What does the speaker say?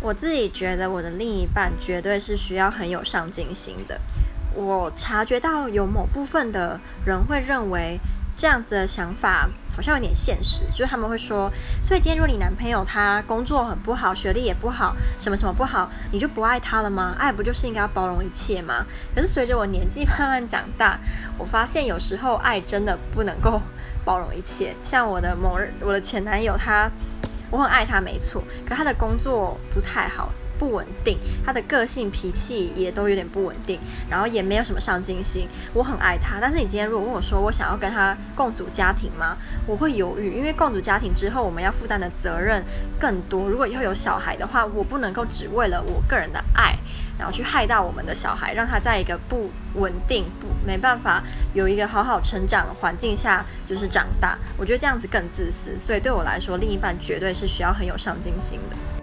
我自己觉得我的另一半绝对是需要很有上进心的。我察觉到有某部分的人会认为这样子的想法好像有点现实，就是他们会说，所以今天如果你男朋友他工作很不好，学历也不好，什么什么不好，你就不爱他了吗？爱不就是应该要包容一切吗？可是随着我年纪慢慢长大，我发现有时候爱真的不能够包容一切。像我的某日，我的前男友他，我很爱他没错，可他的工作不太好。不稳定，他的个性脾气也都有点不稳定，然后也没有什么上进心。我很爱他，但是你今天如果问我说我想要跟他共组家庭吗？我会犹豫，因为共组家庭之后我们要负担的责任更多。如果以后有小孩的话，我不能够只为了我个人的爱，然后去害到我们的小孩，让他在一个不稳定、不没办法有一个好好成长的环境下就是长大。我觉得这样子更自私，所以对我来说，另一半绝对是需要很有上进心的。